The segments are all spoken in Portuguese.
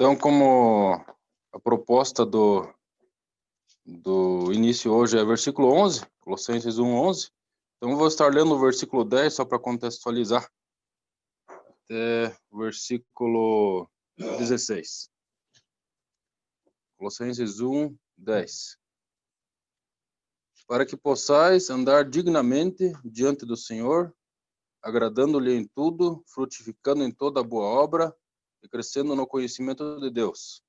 Então, como a proposta do, do início hoje é versículo 11, Colossenses 1, 11, então vou estar lendo o versículo 10 só para contextualizar até o versículo 16. Colossenses 1, 10. Para que possais andar dignamente diante do Senhor, agradando-lhe em tudo, frutificando em toda boa obra e crescendo no conhecimento de Deus,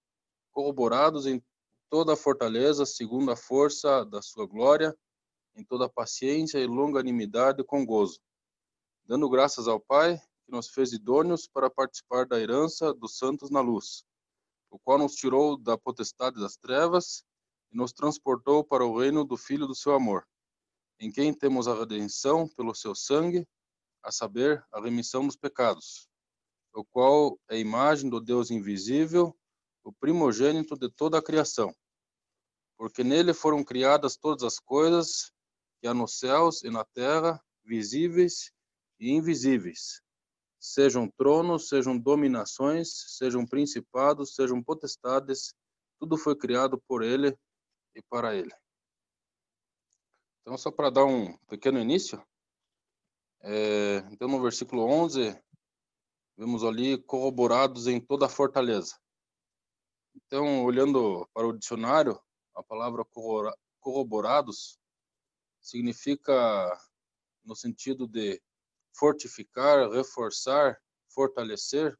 corroborados em toda a fortaleza, segundo a força da sua glória, em toda paciência e longanimidade com gozo, dando graças ao Pai, que nos fez idôneos para participar da herança dos santos na luz, o qual nos tirou da potestade das trevas e nos transportou para o reino do Filho do seu amor, em quem temos a redenção pelo seu sangue, a saber, a remissão dos pecados o qual é a imagem do Deus invisível, o primogênito de toda a criação. Porque nele foram criadas todas as coisas que há nos céus e na terra, visíveis e invisíveis, sejam tronos, sejam dominações, sejam principados, sejam potestades, tudo foi criado por ele e para ele. Então, só para dar um pequeno início, é, então no versículo 11, Vemos ali corroborados em toda a fortaleza. Então, olhando para o dicionário, a palavra corroborados significa no sentido de fortificar, reforçar, fortalecer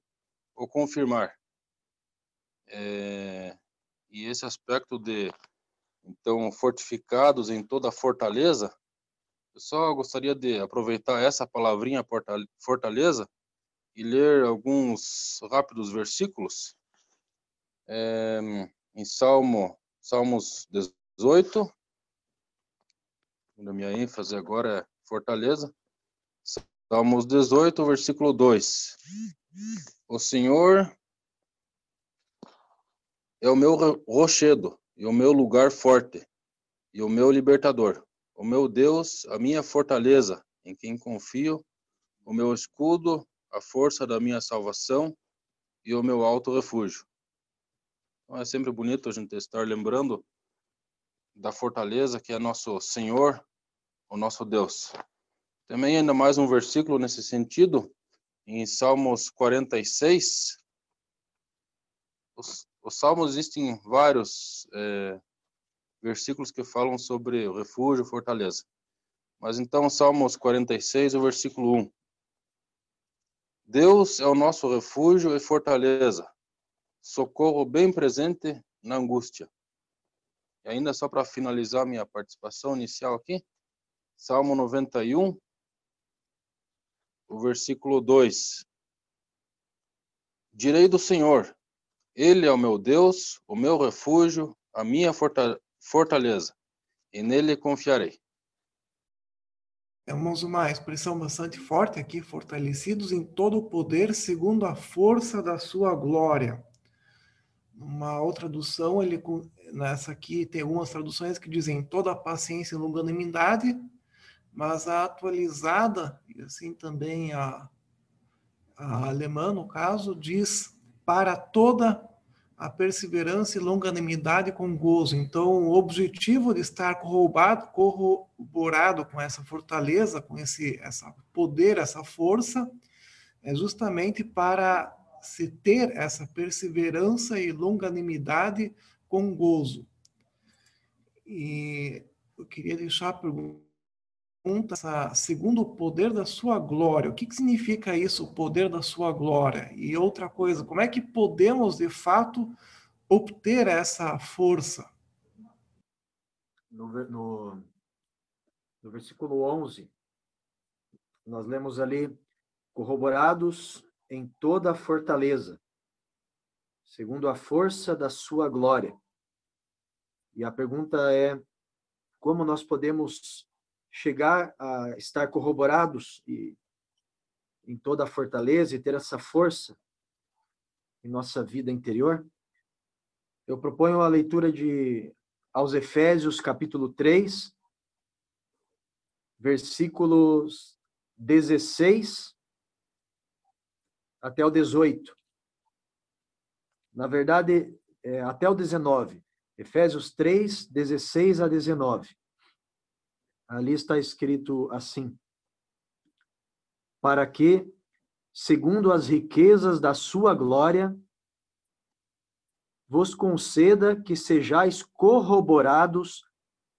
ou confirmar. É, e esse aspecto de então fortificados em toda a fortaleza, eu só gostaria de aproveitar essa palavrinha fortaleza e ler alguns rápidos versículos. É, em Salmo, Salmos 18, a minha ênfase agora é fortaleza. Salmos 18, versículo 2. O Senhor é o meu rochedo e o meu lugar forte e o meu libertador, o meu Deus, a minha fortaleza, em quem confio, o meu escudo a força da minha salvação e o meu alto refúgio. Então é sempre bonito a gente estar lembrando da fortaleza que é nosso Senhor, o nosso Deus. Também ainda mais um versículo nesse sentido, em Salmos 46. Os, os Salmos existem vários é, versículos que falam sobre refúgio, fortaleza. Mas então, Salmos 46, o versículo 1. Deus é o nosso refúgio e fortaleza, socorro bem presente na angústia. E ainda só para finalizar minha participação inicial aqui, Salmo 91, o versículo 2. Direi do Senhor, Ele é o meu Deus, o meu refúgio, a minha fortaleza, e nele confiarei. Temos uma expressão bastante forte aqui, fortalecidos em todo o poder segundo a força da sua glória. Uma outra tradução, ele nessa aqui tem algumas traduções que dizem toda a paciência e longanimidade, mas a atualizada, e assim também a, a alemã, no caso, diz para toda a perseverança e longanimidade com gozo. Então, o objetivo de estar corroborado, corroborado com essa fortaleza, com esse essa poder, essa força, é justamente para se ter essa perseverança e longanimidade com gozo. E eu queria deixar a pergunta essa, segundo o poder da sua glória. O que, que significa isso, o poder da sua glória? E outra coisa, como é que podemos, de fato, obter essa força? No, no, no versículo 11, nós lemos ali, corroborados em toda a fortaleza, segundo a força da sua glória. E a pergunta é, como nós podemos chegar a estar corroborados e, em toda a fortaleza e ter essa força em nossa vida interior, eu proponho a leitura de aos Efésios capítulo 3, versículos 16 até o 18. na verdade, é, até o 19. Efésios 3, 16 a 19. Ali está escrito assim: Para que, segundo as riquezas da sua glória, vos conceda que sejais corroborados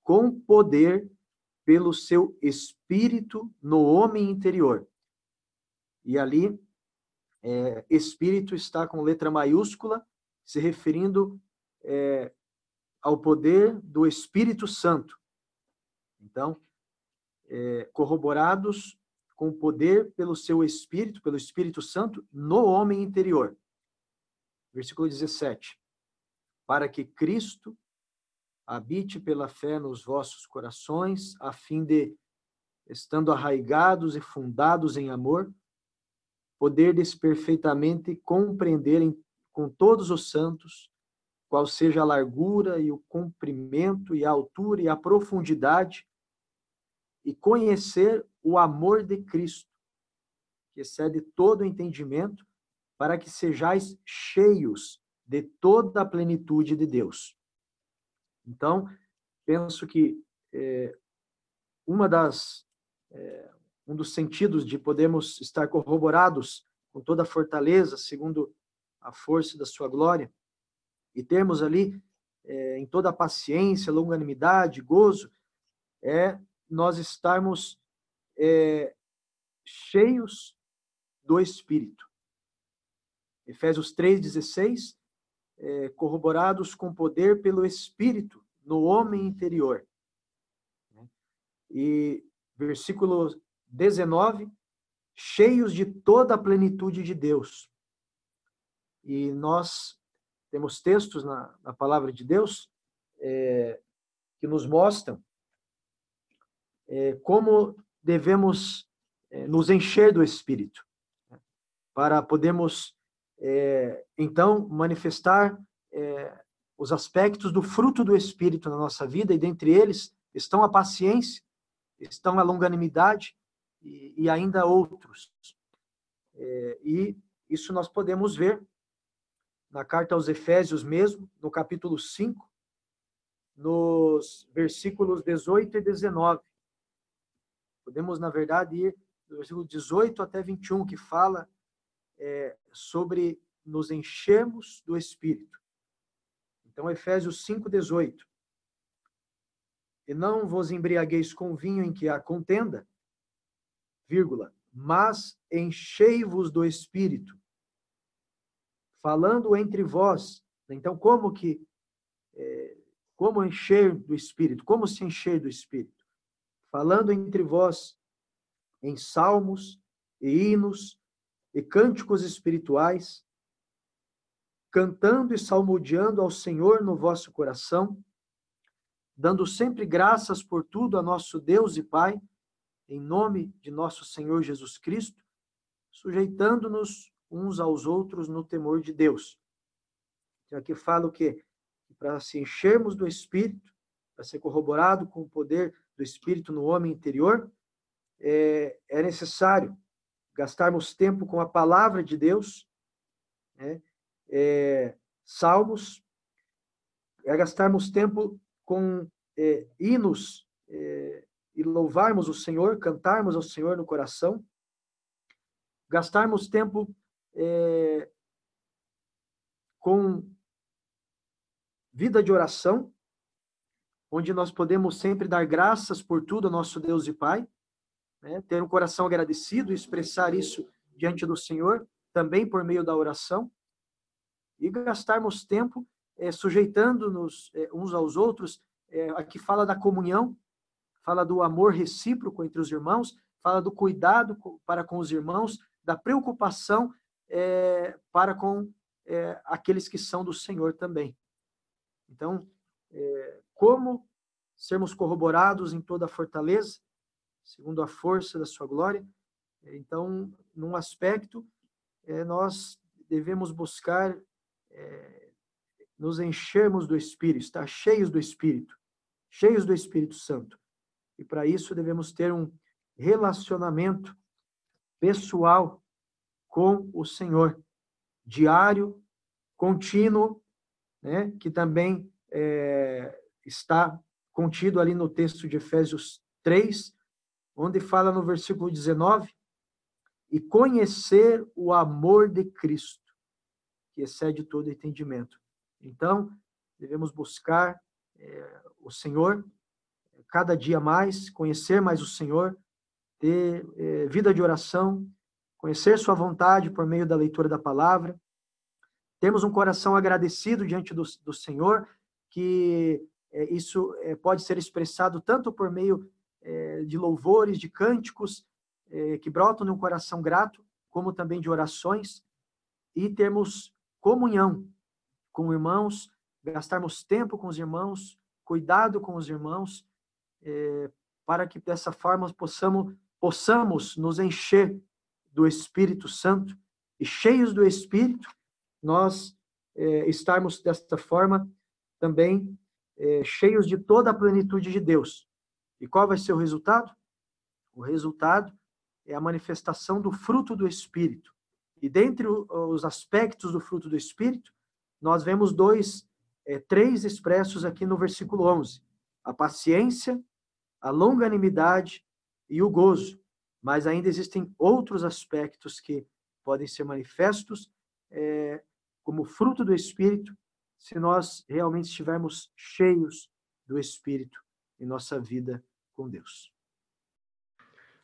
com poder pelo seu espírito no homem interior. E ali, é, espírito está com letra maiúscula, se referindo é, ao poder do Espírito Santo. Então, é, corroborados com o poder pelo seu Espírito, pelo Espírito Santo, no homem interior. Versículo 17. Para que Cristo habite pela fé nos vossos corações, a fim de, estando arraigados e fundados em amor, poderdes perfeitamente compreender em, com todos os santos qual seja a largura e o comprimento e a altura e a profundidade e conhecer o amor de Cristo, que excede todo entendimento, para que sejais cheios de toda a plenitude de Deus. Então, penso que é, uma das é, um dos sentidos de podermos estar corroborados com toda a fortaleza, segundo a força da sua glória, e termos ali é, em toda a paciência, longanimidade, gozo, é nós estarmos é, cheios do Espírito. Efésios 3,16, é, corroborados com poder pelo Espírito no homem interior. E versículo 19, cheios de toda a plenitude de Deus. E nós temos textos na, na palavra de Deus é, que nos mostram como devemos é, nos encher do Espírito, né, para podermos, é, então, manifestar é, os aspectos do fruto do Espírito na nossa vida, e dentre eles estão a paciência, estão a longanimidade e, ainda outros. É, e isso nós podemos ver na carta aos Efésios mesmo, no capítulo 5, nos versículos 18 e 19. Podemos, na verdade, ir do versículo 18 até 21, que fala é, sobre nos enchermos do Espírito. Então, Efésios 5, 18. E não vos embriagueis com vinho em que há contenda, vírgula, mas enchei-vos do Espírito, falando entre vós. Então, como que, é, como encher do Espírito? Como se encher do Espírito? Falando entre vós em salmos e hinos e cânticos espirituais, cantando e salmodiando ao Senhor no vosso coração, dando sempre graças por tudo a nosso Deus e Pai, em nome de nosso Senhor Jesus Cristo, sujeitando-nos uns aos outros no temor de Deus. Então, aqui fala o quê? Para se enchermos do Espírito, para ser corroborado com o poder do Espírito no homem interior, é, é necessário gastarmos tempo com a palavra de Deus, né? é, salmos, é gastarmos tempo com é, hinos é, e louvarmos o Senhor, cantarmos ao Senhor no coração, gastarmos tempo é, com vida de oração, onde nós podemos sempre dar graças por tudo ao nosso Deus e Pai, né? ter um coração agradecido e expressar isso diante do Senhor, também por meio da oração, e gastarmos tempo é, sujeitando-nos é, uns aos outros. É, aqui fala da comunhão, fala do amor recíproco entre os irmãos, fala do cuidado para com os irmãos, da preocupação é, para com é, aqueles que são do Senhor também. Então, é, como sermos corroborados em toda a fortaleza, segundo a força da sua glória? Então, num aspecto, é, nós devemos buscar é, nos enchermos do Espírito, estar cheios do Espírito, cheios do Espírito Santo. E para isso devemos ter um relacionamento pessoal com o Senhor, diário, contínuo, né, que também é, está contido ali no texto de Efésios 3, onde fala no versículo 19, e conhecer o amor de Cristo, que excede todo entendimento. Então, devemos buscar é, o Senhor cada dia mais, conhecer mais o Senhor, ter é, vida de oração, conhecer Sua vontade por meio da leitura da palavra, temos um coração agradecido diante do, do Senhor, que isso é, pode ser expressado tanto por meio é, de louvores, de cânticos é, que brotam de um coração grato, como também de orações, e termos comunhão com irmãos, gastarmos tempo com os irmãos, cuidado com os irmãos, é, para que dessa forma possamos, possamos nos encher do Espírito Santo. E cheios do Espírito, nós é, estarmos desta forma também é, cheios de toda a plenitude de Deus. E qual vai ser o resultado? O resultado é a manifestação do fruto do Espírito. E dentre os aspectos do fruto do Espírito, nós vemos dois, é, três expressos aqui no versículo 11: a paciência, a longanimidade e o gozo. Mas ainda existem outros aspectos que podem ser manifestos é, como fruto do Espírito, se nós realmente estivermos cheios do Espírito em nossa vida com Deus.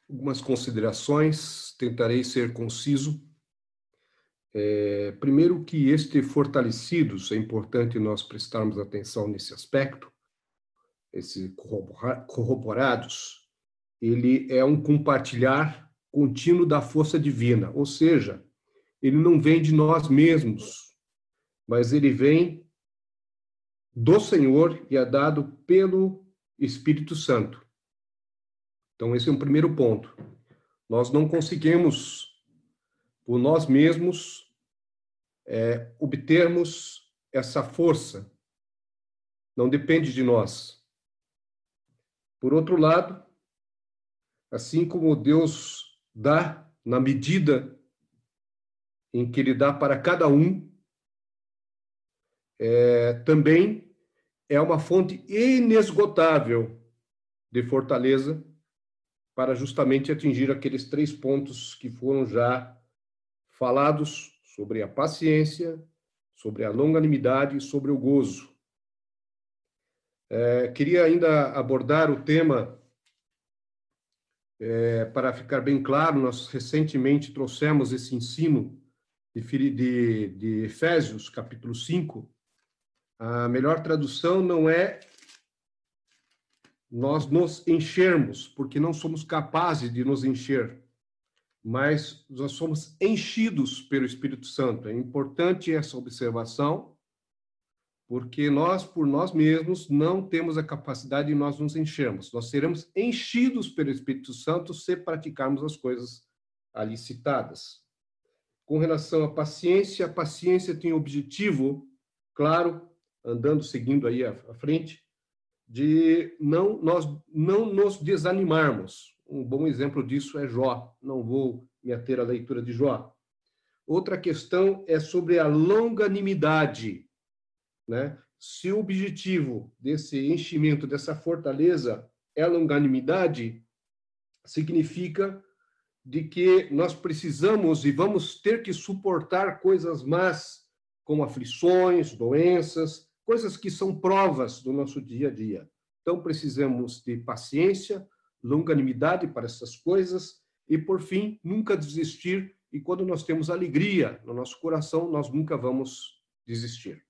Algumas considerações, tentarei ser conciso. É, primeiro, que este fortalecidos, é importante nós prestarmos atenção nesse aspecto, esse corroborados, ele é um compartilhar contínuo da força divina, ou seja, ele não vem de nós mesmos, mas ele vem do Senhor e é dado pelo Espírito Santo. Então, esse é um primeiro ponto. Nós não conseguimos, por nós mesmos, é, obtermos essa força. Não depende de nós. Por outro lado, assim como Deus dá na medida em que Ele dá para cada um, é, também é uma fonte inesgotável de fortaleza para justamente atingir aqueles três pontos que foram já falados sobre a paciência, sobre a longanimidade e sobre o gozo. É, queria ainda abordar o tema, é, para ficar bem claro, nós recentemente trouxemos esse ensino de, de, de Efésios, capítulo 5, a melhor tradução não é nós nos enchermos, porque não somos capazes de nos encher, mas nós somos enchidos pelo Espírito Santo. É importante essa observação, porque nós, por nós mesmos, não temos a capacidade de nós nos enchermos. Nós seremos enchidos pelo Espírito Santo se praticarmos as coisas ali citadas. Com relação à paciência, a paciência tem o objetivo, claro, andando, seguindo aí à frente, de não nós não nos desanimarmos. Um bom exemplo disso é Jó. Não vou me ater à leitura de Jó. Outra questão é sobre a longanimidade, né? Se o objetivo desse enchimento, dessa fortaleza é a longanimidade, significa de que nós precisamos e vamos ter que suportar coisas más, como aflições, doenças, coisas que são provas do nosso dia a dia. Então, precisamos de paciência, longanimidade para essas coisas e, por fim, nunca desistir. E quando nós temos alegria no nosso coração, nós nunca vamos desistir.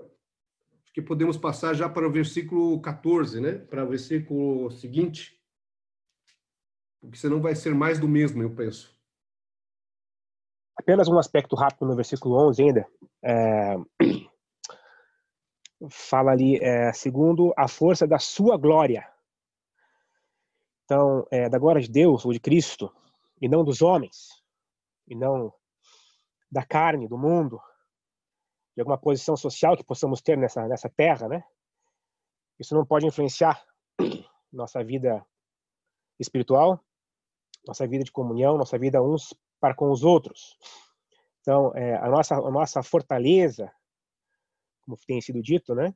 Acho que podemos passar já para o versículo 14, né? Para o versículo seguinte. Porque senão vai ser mais do mesmo, eu penso. Apenas um aspecto rápido no versículo 11 ainda. É fala ali, é, segundo a força da sua glória. Então, é, da glória de Deus ou de Cristo, e não dos homens, e não da carne, do mundo, de alguma posição social que possamos ter nessa, nessa terra, né? Isso não pode influenciar nossa vida espiritual, nossa vida de comunhão, nossa vida uns para com os outros. Então, é, a, nossa, a nossa fortaleza, como tem sido dito, né,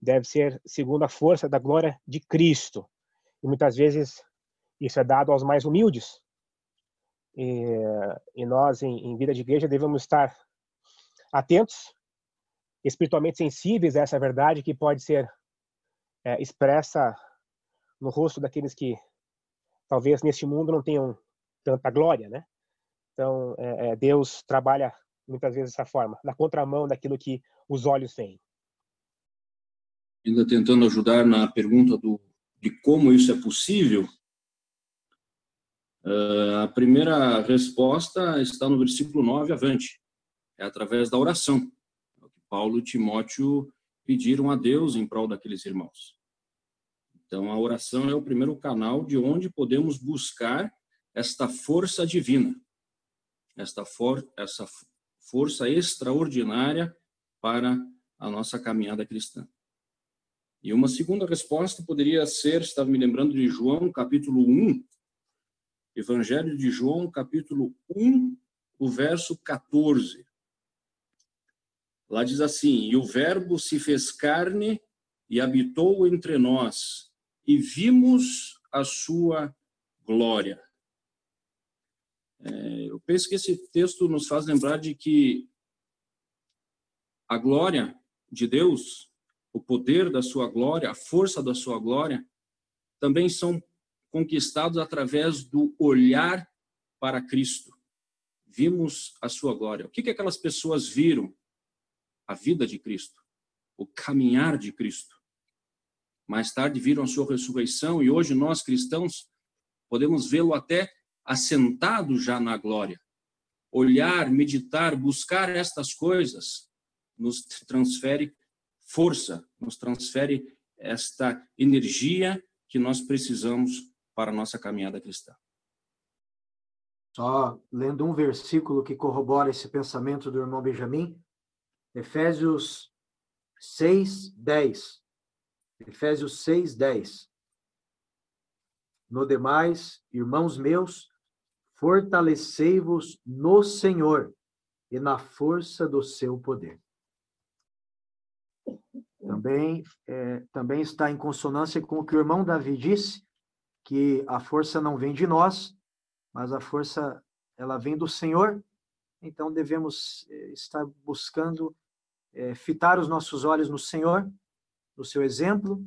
deve ser segundo a força da glória de Cristo. E muitas vezes isso é dado aos mais humildes. E, e nós, em, em vida de igreja, devemos estar atentos, espiritualmente sensíveis a essa verdade que pode ser é, expressa no rosto daqueles que talvez neste mundo não tenham tanta glória, né? Então, é, é, Deus trabalha muitas vezes dessa forma, na contramão daquilo que os olhos veem. Ainda tentando ajudar na pergunta do, de como isso é possível, uh, a primeira resposta está no versículo 9 avante. É através da oração. É Paulo e Timóteo pediram a Deus em prol daqueles irmãos. Então, a oração é o primeiro canal de onde podemos buscar esta força divina, esta for essa força extraordinária para a nossa caminhada cristã. E uma segunda resposta poderia ser, estava me lembrando de João, capítulo 1, Evangelho de João, capítulo 1, o verso 14. Lá diz assim: E o Verbo se fez carne e habitou entre nós, e vimos a sua glória. É, eu penso que esse texto nos faz lembrar de que a glória de Deus, o poder da sua glória, a força da sua glória, também são conquistados através do olhar para Cristo. Vimos a sua glória. O que, que aquelas pessoas viram? A vida de Cristo, o caminhar de Cristo. Mais tarde viram a sua ressurreição e hoje nós cristãos podemos vê-lo até assentado já na glória. Olhar, meditar, buscar estas coisas nos transfere força, nos transfere esta energia que nós precisamos para a nossa caminhada cristã. Só lendo um versículo que corrobora esse pensamento do irmão Benjamin, Efésios 6, 10. Efésios 6, 10. No demais, irmãos meus, fortalecei-vos no Senhor e na força do seu poder. Também, é, também está em consonância com o que o irmão Davi disse, que a força não vem de nós, mas a força ela vem do Senhor. Então devemos é, estar buscando é, fitar os nossos olhos no Senhor, no seu exemplo,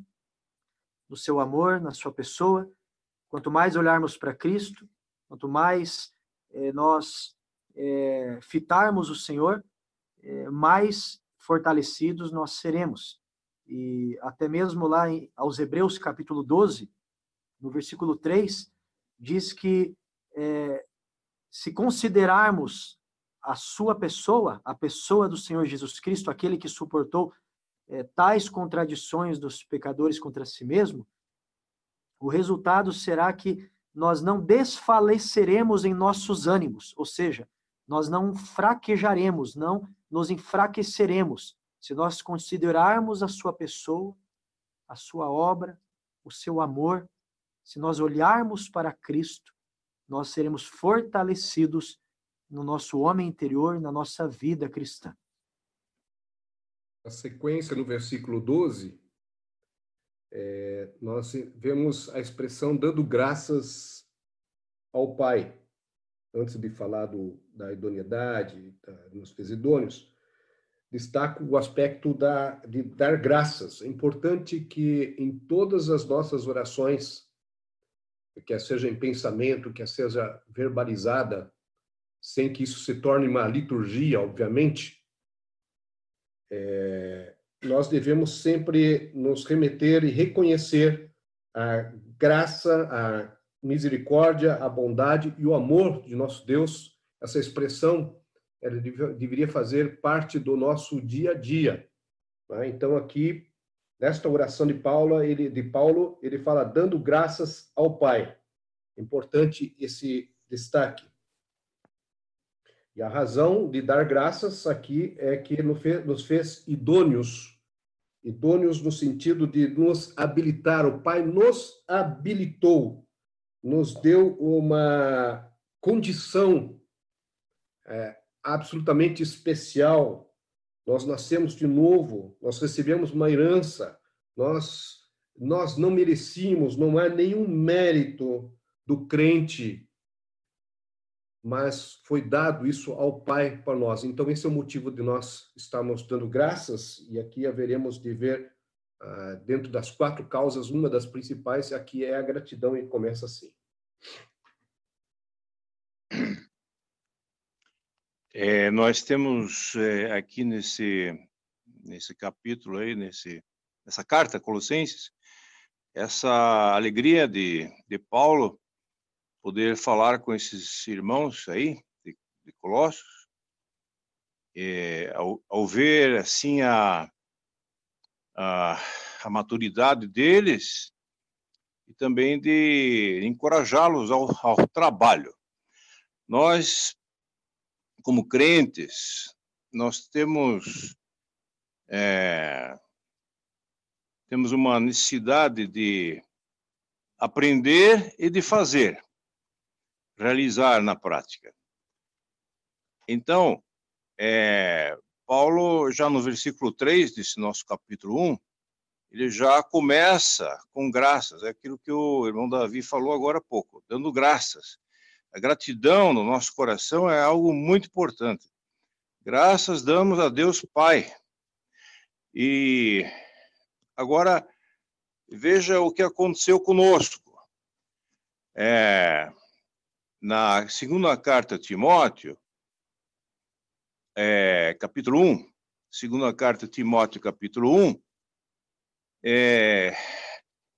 no seu amor, na sua pessoa. Quanto mais olharmos para Cristo, quanto mais é, nós é, fitarmos o Senhor, é, mais fortalecidos nós seremos. E até mesmo lá em, aos Hebreus, capítulo 12, no versículo 3, diz que se considerarmos a sua pessoa, a pessoa do Senhor Jesus Cristo, aquele que suportou tais contradições dos pecadores contra si mesmo, o resultado será que nós não desfaleceremos em nossos ânimos, ou seja, nós não fraquejaremos, não nos enfraqueceremos, se nós considerarmos a sua pessoa, a sua obra, o seu amor, se nós olharmos para Cristo, nós seremos fortalecidos no nosso homem interior, na nossa vida cristã. A sequência no versículo 12, é, nós vemos a expressão dando graças ao Pai. Antes de falar do, da idoneidade, da, nos idôneos, destaco o aspecto da, de dar graças. É importante que em todas as nossas orações, quer seja em pensamento, quer seja verbalizada, sem que isso se torne uma liturgia, obviamente, é, nós devemos sempre nos remeter e reconhecer a graça, a misericórdia, a bondade e o amor de nosso Deus. Essa expressão ela deveria fazer parte do nosso dia a dia. Né? Então aqui nesta oração de Paulo, ele de Paulo, ele fala dando graças ao Pai. Importante esse destaque. E a razão de dar graças aqui é que nos fez idôneos, idôneos no sentido de nos habilitar. O Pai nos habilitou, nos deu uma condição é, absolutamente especial. Nós nascemos de novo, nós recebemos uma herança, nós nós não merecíamos, não é nenhum mérito do crente, mas foi dado isso ao Pai para nós. Então esse é o motivo de nós estarmos dando graças e aqui haveremos de ver uh, dentro das quatro causas uma das principais aqui é a gratidão e começa assim. É, nós temos é, aqui nesse nesse capítulo aí, nesse nessa carta Colossenses, essa alegria de, de Paulo poder falar com esses irmãos aí de, de Colossos, é, ao, ao, ver assim a, a, a maturidade deles e também de encorajá-los ao, ao trabalho. Nós como crentes, nós temos é, temos uma necessidade de aprender e de fazer, realizar na prática. Então, é, Paulo, já no versículo 3 desse nosso capítulo 1, ele já começa com graças, é aquilo que o irmão Davi falou agora há pouco, dando graças. A gratidão no nosso coração é algo muito importante. Graças damos a Deus Pai. E agora veja o que aconteceu conosco. É, na segunda carta a Timóteo, é, capítulo 1, segunda carta a Timóteo, capítulo 1, é,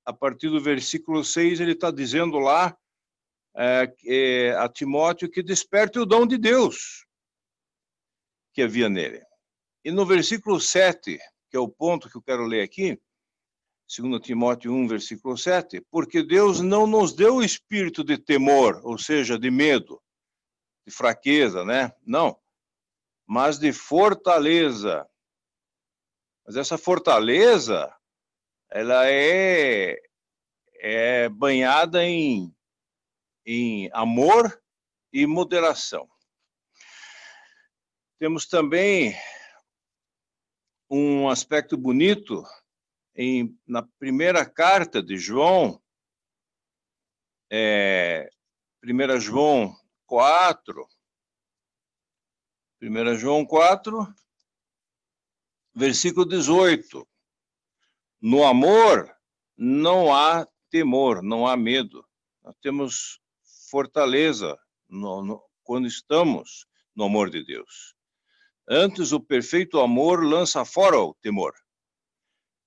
a partir do versículo 6, ele está dizendo lá é, é, a Timóteo que desperte o dom de Deus que havia nele. E no versículo 7, que é o ponto que eu quero ler aqui, 2 Timóteo 1, versículo 7, porque Deus não nos deu o espírito de temor, ou seja, de medo, de fraqueza, né? Não, mas de fortaleza. Mas essa fortaleza, ela é, é banhada em em amor e moderação. Temos também um aspecto bonito em, na primeira carta de João, é, 1 João 4, 1 João 4, versículo 18. No amor não há temor, não há medo. Nós temos fortaleza no, no, quando estamos no amor de Deus. Antes, o perfeito amor lança fora o temor,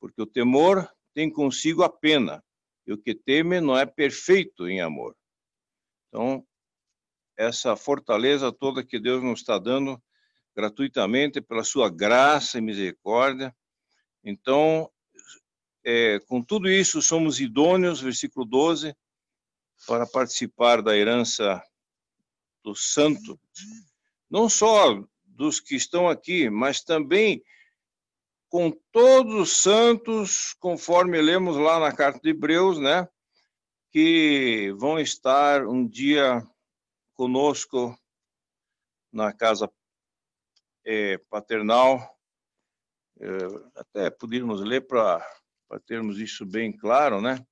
porque o temor tem consigo a pena, e o que teme não é perfeito em amor. Então, essa fortaleza toda que Deus nos está dando gratuitamente pela sua graça e misericórdia. Então, é, com tudo isso, somos idôneos, versículo 12, para participar da herança do santo, não só dos que estão aqui, mas também com todos os santos, conforme lemos lá na carta de Hebreus, né, que vão estar um dia conosco na casa é, paternal. É, até poderíamos ler para termos isso bem claro, né?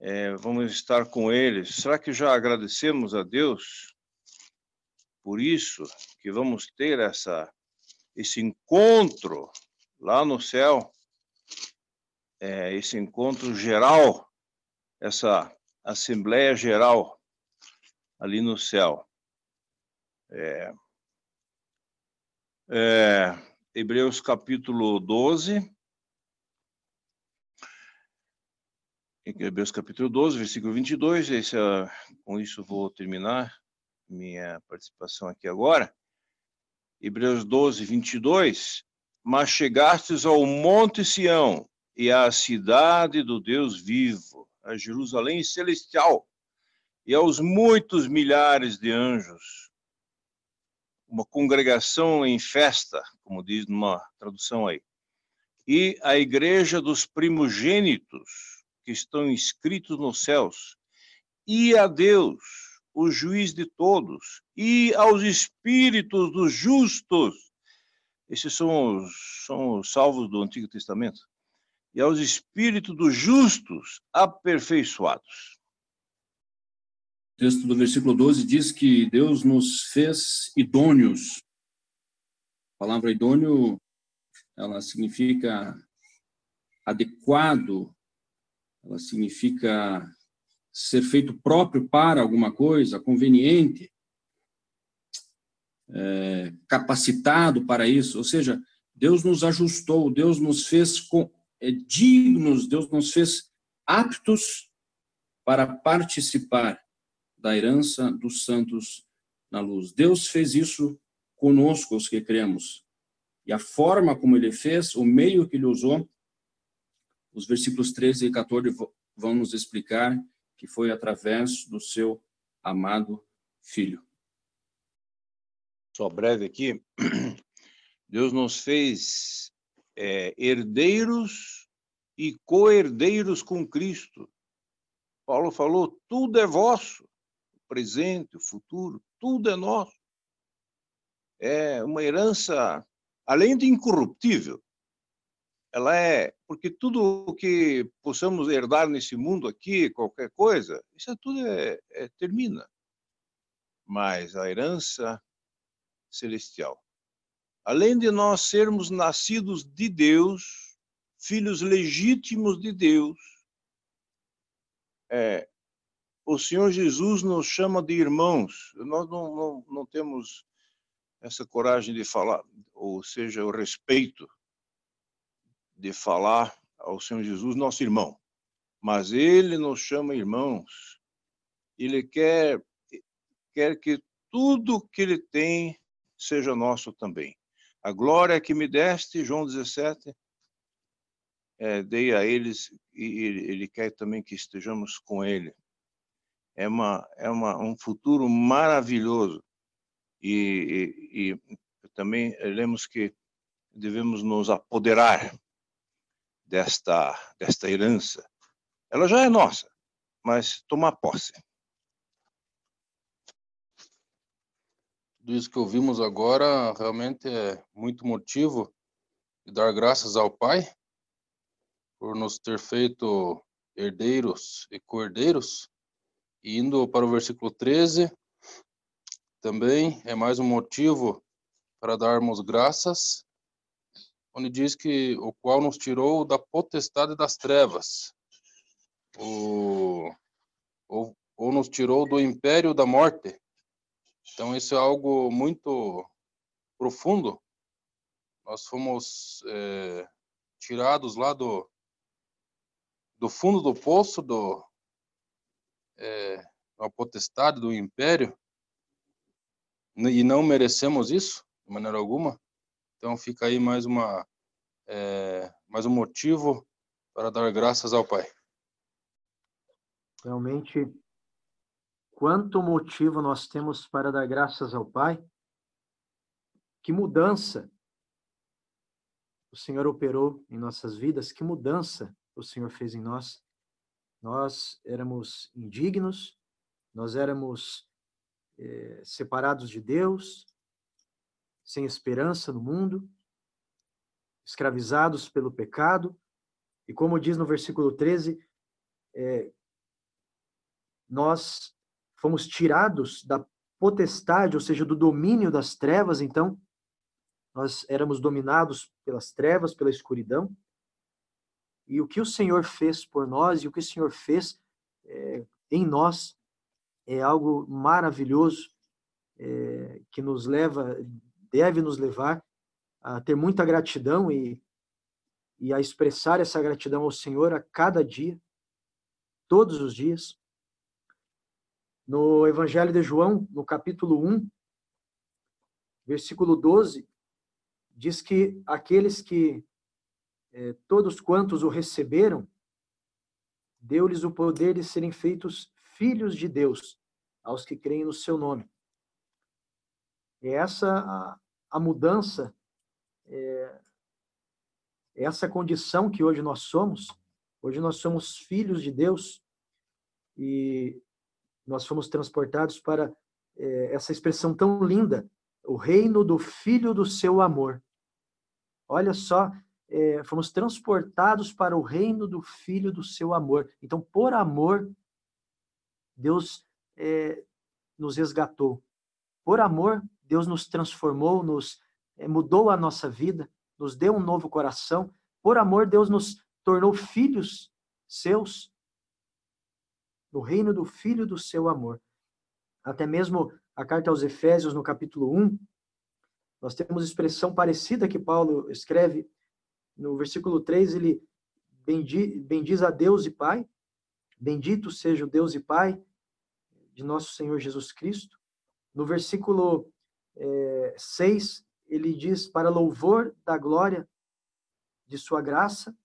é, vamos estar com eles. Será que já agradecemos a Deus por isso que vamos ter essa esse encontro lá no céu, é, esse encontro geral, essa assembleia geral ali no céu. É, é, Hebreus capítulo 12, Hebreus capítulo 12, versículo 22. Esse, uh, com isso vou terminar minha participação aqui agora. Hebreus 12, 22. Mas chegastes ao monte Sião e à cidade do Deus vivo, a Jerusalém celestial, e aos muitos milhares de anjos. Uma congregação em festa, como diz numa tradução aí. E a igreja dos primogênitos, que estão inscritos nos céus, e a Deus, o juiz de todos, e aos espíritos dos justos. Esses são os, são os salvos do Antigo Testamento. E aos espíritos dos justos aperfeiçoados. O texto do versículo 12 diz que Deus nos fez idôneos. A palavra idôneo, ela significa adequado, ela significa ser feito próprio para alguma coisa, conveniente, é, capacitado para isso. Ou seja, Deus nos ajustou, Deus nos fez com, é, dignos, Deus nos fez aptos para participar da herança dos santos na luz. Deus fez isso conosco, os que cremos. E a forma como ele fez, o meio que ele usou, os versículos 13 e 14 vão nos explicar que foi através do seu amado filho. Só breve aqui. Deus nos fez é, herdeiros e co-herdeiros com Cristo. Paulo falou: tudo é vosso, o presente, o futuro, tudo é nosso. É uma herança, além de incorruptível, ela é porque tudo o que possamos herdar nesse mundo aqui, qualquer coisa, isso tudo é, é, termina. Mas a herança celestial, além de nós sermos nascidos de Deus, filhos legítimos de Deus, é, o Senhor Jesus nos chama de irmãos. Nós não, não, não temos essa coragem de falar, ou seja, o respeito de falar ao Senhor Jesus, nosso irmão. Mas ele nos chama irmãos. Ele quer quer que tudo que ele tem seja nosso também. A glória que me deste, João 17, é, dei a eles e ele, quer também que estejamos com ele. É, uma, é uma, um futuro maravilhoso. E, e, e também lemos que devemos nos apoderar desta, desta herança. Ela já é nossa, mas tomar posse. Tudo isso que ouvimos agora realmente é muito motivo de dar graças ao Pai por nos ter feito herdeiros e cordeiros. E indo para o versículo 13, também é mais um motivo para darmos graças onde diz que o qual nos tirou da potestade das trevas, ou, ou nos tirou do império da morte. Então isso é algo muito profundo. Nós fomos é, tirados lá do do fundo do poço do é, da potestade do império e não merecemos isso de maneira alguma. Então fica aí mais uma é, mais um motivo para dar graças ao Pai. Realmente, quanto motivo nós temos para dar graças ao Pai? Que mudança o Senhor operou em nossas vidas, que mudança o Senhor fez em nós. Nós éramos indignos, nós éramos é, separados de Deus, sem esperança no mundo, escravizados pelo pecado, e como diz no versículo 13, é, nós fomos tirados da potestade, ou seja, do domínio das trevas, então, nós éramos dominados pelas trevas, pela escuridão, e o que o Senhor fez por nós e o que o Senhor fez é, em nós é algo maravilhoso é, que nos leva deve nos levar a ter muita gratidão e, e a expressar essa gratidão ao Senhor a cada dia, todos os dias. No Evangelho de João, no capítulo 1, versículo 12, diz que aqueles que, eh, todos quantos o receberam, deu-lhes o poder de serem feitos filhos de Deus, aos que creem no seu nome. É essa a, a mudança, é, essa condição que hoje nós somos. Hoje nós somos filhos de Deus e nós fomos transportados para é, essa expressão tão linda, o reino do Filho do seu amor. Olha só, é, fomos transportados para o reino do Filho do seu amor. Então, por amor, Deus é, nos resgatou. Por amor, Deus nos transformou, nos é, mudou a nossa vida, nos deu um novo coração. Por amor, Deus nos tornou filhos seus no reino do Filho do seu amor. Até mesmo a carta aos Efésios, no capítulo 1, nós temos expressão parecida que Paulo escreve. No versículo 3, ele bendiz a Deus e Pai. Bendito seja o Deus e Pai de nosso Senhor Jesus Cristo. No versículo é, 6, ele diz: Para louvor da glória de Sua graça,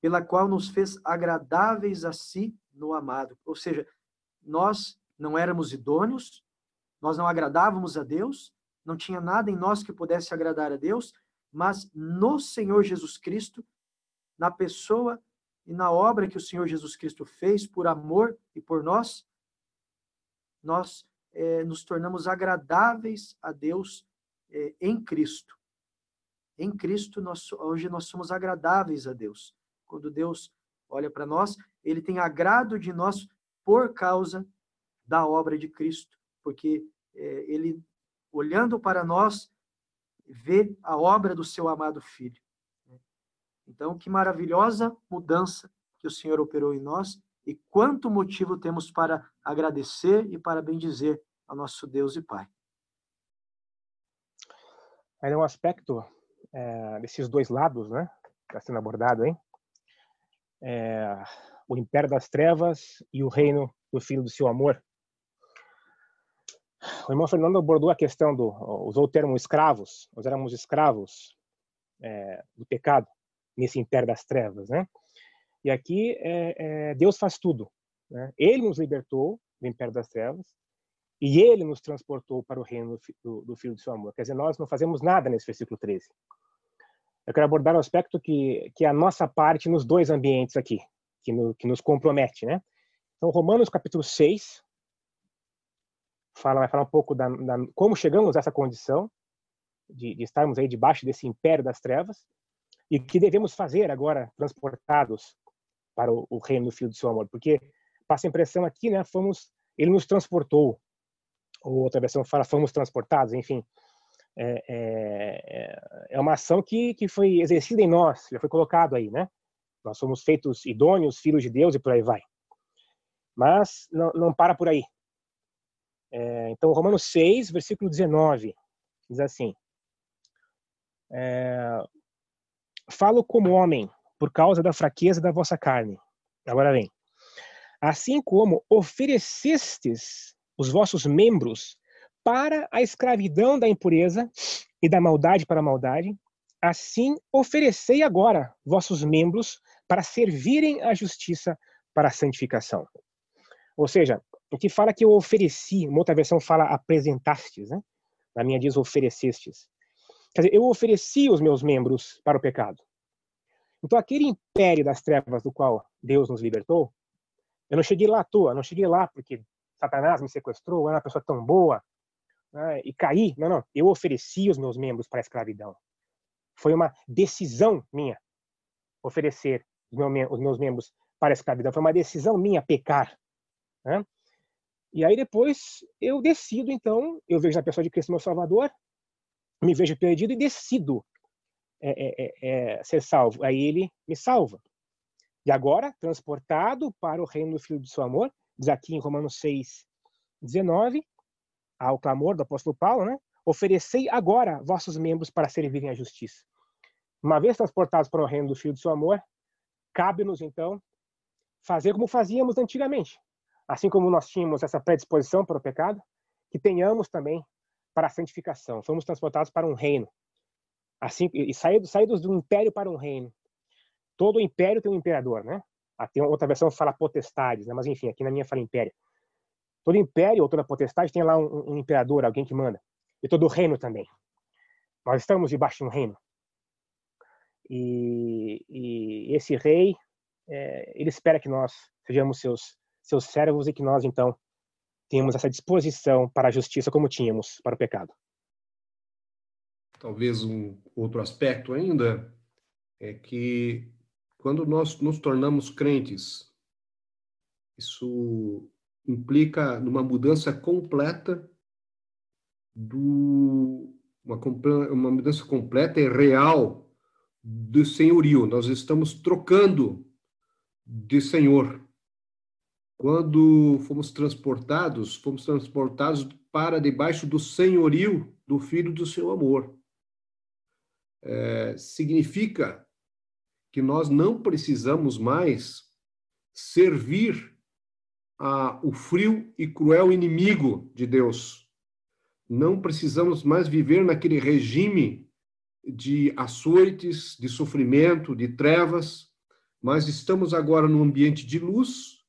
pela qual nos fez agradáveis a si no amado. Ou seja, nós não éramos idôneos, nós não agradávamos a Deus, não tinha nada em nós que pudesse agradar a Deus, mas no Senhor Jesus Cristo, na pessoa e na obra que o Senhor Jesus Cristo fez por amor e por nós, nós é, nos tornamos agradáveis a Deus é, em Cristo. Em Cristo, nós, hoje nós somos agradáveis a Deus. Quando Deus olha para nós, ele tem agrado de nós por causa da obra de Cristo, porque é, ele, olhando para nós, vê a obra do seu amado Filho. Então, que maravilhosa mudança que o Senhor operou em nós e quanto motivo temos para agradecer e para bendizer ao nosso Deus e Pai. Aí é um aspecto é, desses dois lados, né? Está sendo abordado, hein? É, o império das trevas e o reino do Filho do seu amor. O irmão Fernando abordou a questão do, usou o termo escravos. Nós éramos escravos é, do pecado nesse império das trevas, né? E aqui é, é, Deus faz tudo. Né? Ele nos libertou do império das trevas e ele nos transportou para o reino do, do, Filho do seu amor. Quer dizer, nós não fazemos nada nesse versículo 13. Eu quero abordar o aspecto que, que é a nossa parte nos dois ambientes aqui, que, no, que nos compromete, né? Então, Romanos capítulo 6 fala, vai falar um pouco da, da como chegamos a essa condição de, de estarmos aí debaixo desse império das trevas e o que devemos fazer agora transportados para o, o, reino do Filho do seu amor, porque passa a impressão aqui, né? Fomos, ele nos transportou. Ou outra versão fala, fomos transportados. Enfim, é, é, é uma ação que que foi exercida em nós, já foi colocado aí, né? Nós somos feitos idôneos, filhos de Deus e por aí vai. Mas não, não para por aí. É, então, Romanos 6, versículo 19, diz assim: é, Falo como homem, por causa da fraqueza da vossa carne. Agora vem. Assim como oferecestes os vossos membros para a escravidão da impureza e da maldade para a maldade, assim oferecei agora vossos membros para servirem à justiça para a santificação. Ou seja, o que fala que eu ofereci, uma outra versão fala apresentastes, né? Na minha diz oferecestes. Quer dizer, eu ofereci os meus membros para o pecado. Então, aquele império das trevas do qual Deus nos libertou, eu não cheguei lá à toa, não cheguei lá porque Satanás me sequestrou, eu era uma pessoa tão boa, né, e caí. Não, não. Eu ofereci os meus membros para a escravidão. Foi uma decisão minha oferecer os meus membros para a escravidão. Foi uma decisão minha pecar. Né? E aí depois eu decido, então, eu vejo na pessoa de Cristo meu Salvador, me vejo perdido e decido é, é, é, é, ser salvo. Aí ele me salva. E agora, transportado para o reino do Filho do seu amor, diz aqui em Romanos 6, 19, ao clamor do apóstolo Paulo, né? Oferecei agora vossos membros para servirem à justiça. Uma vez transportados para o reino do Filho do seu amor, cabe-nos então fazer como fazíamos antigamente. Assim como nós tínhamos essa predisposição para o pecado, que tenhamos também para a santificação. Fomos transportados para um reino. Assim, e saídos, saídos do império para um reino. Todo império tem um imperador, né? Ah, tem outra versão que fala potestades, né? mas enfim, aqui na minha fala império. Todo império ou toda potestade tem lá um, um imperador, alguém que manda. E todo reino também. Nós estamos debaixo de um reino. E, e esse rei, é, ele espera que nós sejamos seus, seus servos e que nós, então, temos essa disposição para a justiça como tínhamos para o pecado. Talvez um outro aspecto ainda é que quando nós nos tornamos crentes, isso implica numa mudança completa do uma, uma mudança completa e real do senhorio. Nós estamos trocando de senhor. Quando fomos transportados, fomos transportados para debaixo do senhorio do Filho do seu amor. É, significa que nós não precisamos mais servir a, o frio e cruel inimigo de Deus. Não precisamos mais viver naquele regime de açoites, de sofrimento, de trevas, mas estamos agora num ambiente de luz,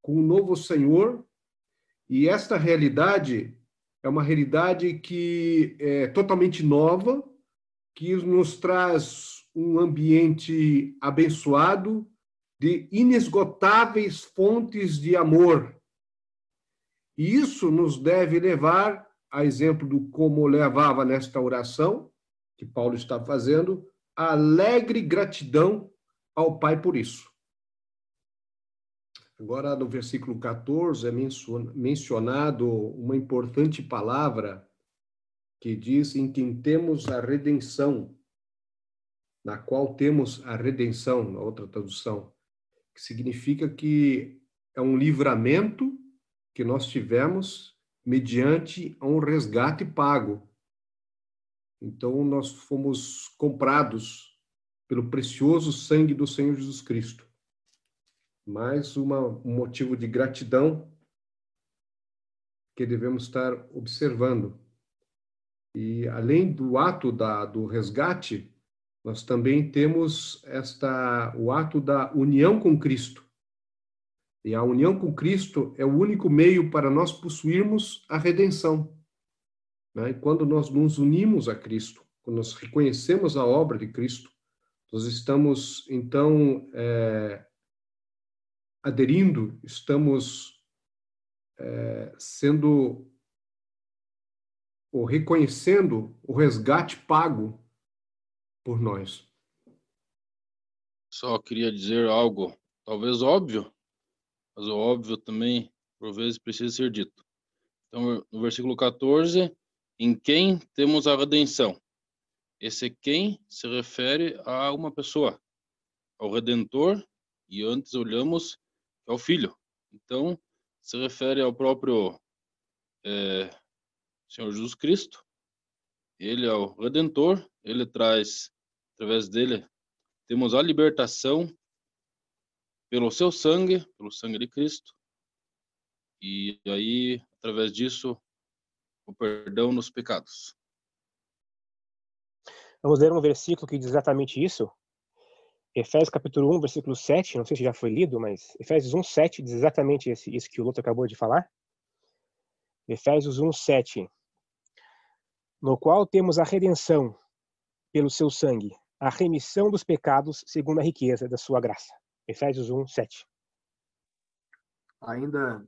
com um novo Senhor, e esta realidade é uma realidade que é totalmente nova, que nos traz um ambiente abençoado, de inesgotáveis fontes de amor. E isso nos deve levar, a exemplo do como levava nesta oração, que Paulo está fazendo, alegre gratidão ao Pai por isso. Agora, no versículo 14, é mencionado uma importante palavra que diz em quem temos a redenção, na qual temos a redenção, na outra tradução, que significa que é um livramento que nós tivemos mediante um resgate pago. Então, nós fomos comprados pelo precioso sangue do Senhor Jesus Cristo. Mais uma, um motivo de gratidão que devemos estar observando. E além do ato da, do resgate, nós também temos esta o ato da união com Cristo. E a união com Cristo é o único meio para nós possuirmos a redenção. Né? E quando nós nos unimos a Cristo, quando nós reconhecemos a obra de Cristo, nós estamos, então, é, aderindo, estamos é, sendo ou reconhecendo o resgate pago por nós. Só queria dizer algo, talvez óbvio, mas o óbvio também, por vezes, precisa ser dito. Então, no versículo 14, em quem temos a redenção. Esse quem se refere a uma pessoa, ao Redentor, e antes olhamos ao Filho. Então, se refere ao próprio é, Senhor Jesus Cristo. Ele é o Redentor, ele traz, através dele, temos a libertação pelo seu sangue, pelo sangue de Cristo. E aí, através disso, o perdão nos pecados. Vamos ler um versículo que diz exatamente isso. Efésios capítulo 1, versículo 7, não sei se já foi lido, mas Efésios 1, 7 diz exatamente esse, isso que o Luto acabou de falar. Efésios 1, 7. No qual temos a redenção pelo seu sangue, a remissão dos pecados segundo a riqueza da sua graça. Efésios 1, 7. Ainda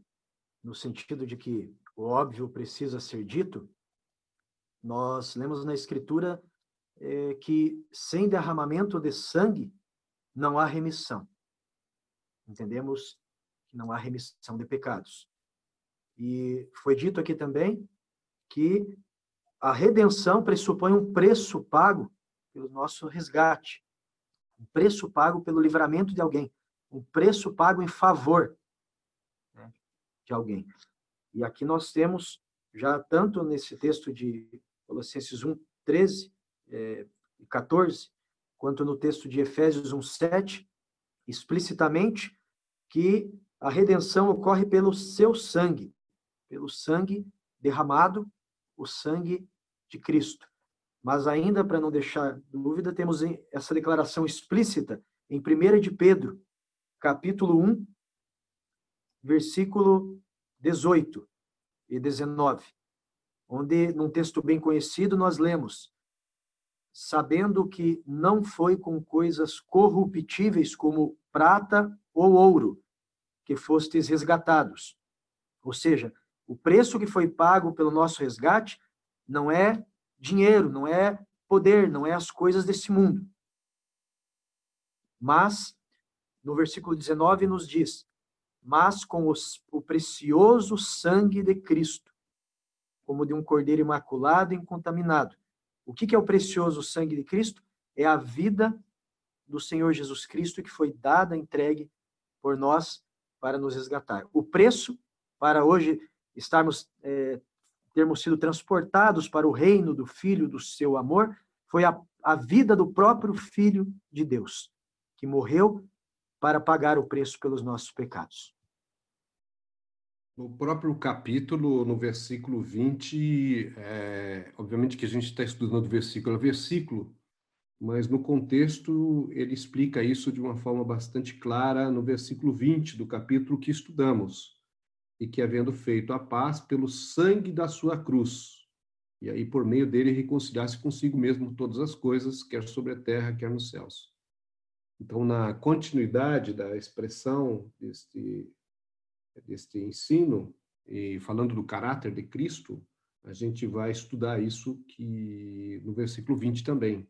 no sentido de que o óbvio precisa ser dito, nós lemos na Escritura é, que sem derramamento de sangue não há remissão. Entendemos que não há remissão de pecados. E foi dito aqui também que a redenção pressupõe um preço pago pelo nosso resgate, um preço pago pelo livramento de alguém, um preço pago em favor né, de alguém. E aqui nós temos, já tanto nesse texto de Colossenses 1, 13 é, e 14, quanto no texto de Efésios 1, 7, explicitamente que a redenção ocorre pelo seu sangue, pelo sangue derramado, o sangue de Cristo. Mas ainda, para não deixar dúvida, temos essa declaração explícita em 1 de Pedro, capítulo 1, versículo 18 e 19, onde, num texto bem conhecido, nós lemos: Sabendo que não foi com coisas corruptíveis como prata ou ouro que fostes resgatados, ou seja, O preço que foi pago pelo nosso resgate não é dinheiro, não é poder, não é as coisas desse mundo. Mas, no versículo 19 nos diz: Mas com os, o precioso sangue de Cristo, como de um cordeiro imaculado e incontaminado. O que, que é o precioso sangue de Cristo? É a vida do Senhor Jesus Cristo que foi dada, entregue por nós para nos resgatar. O preço para hoje estarmos é, termos sido transportados para o reino do Filho do seu amor foi a, a vida do próprio Filho de Deus, que morreu para pagar o preço pelos nossos pecados. No próprio capítulo, no versículo 20, é, obviamente que a gente está estudando versículo a versículo, mas no contexto ele explica isso de uma forma bastante clara no versículo 20 do capítulo que estudamos. E que, havendo feito a paz pelo sangue da sua cruz, e aí por meio dele reconciliasse consigo mesmo todas as coisas, quer sobre a terra, quer nos céus. Então, na continuidade da expressão deste deste ensino, e falando do caráter de Cristo, a gente vai estudar isso que no versículo 20 também.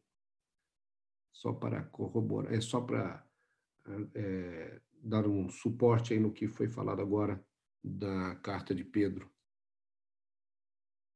Só para corroborar, é só para é, dar um suporte aí no que foi falado agora da carta de Pedro.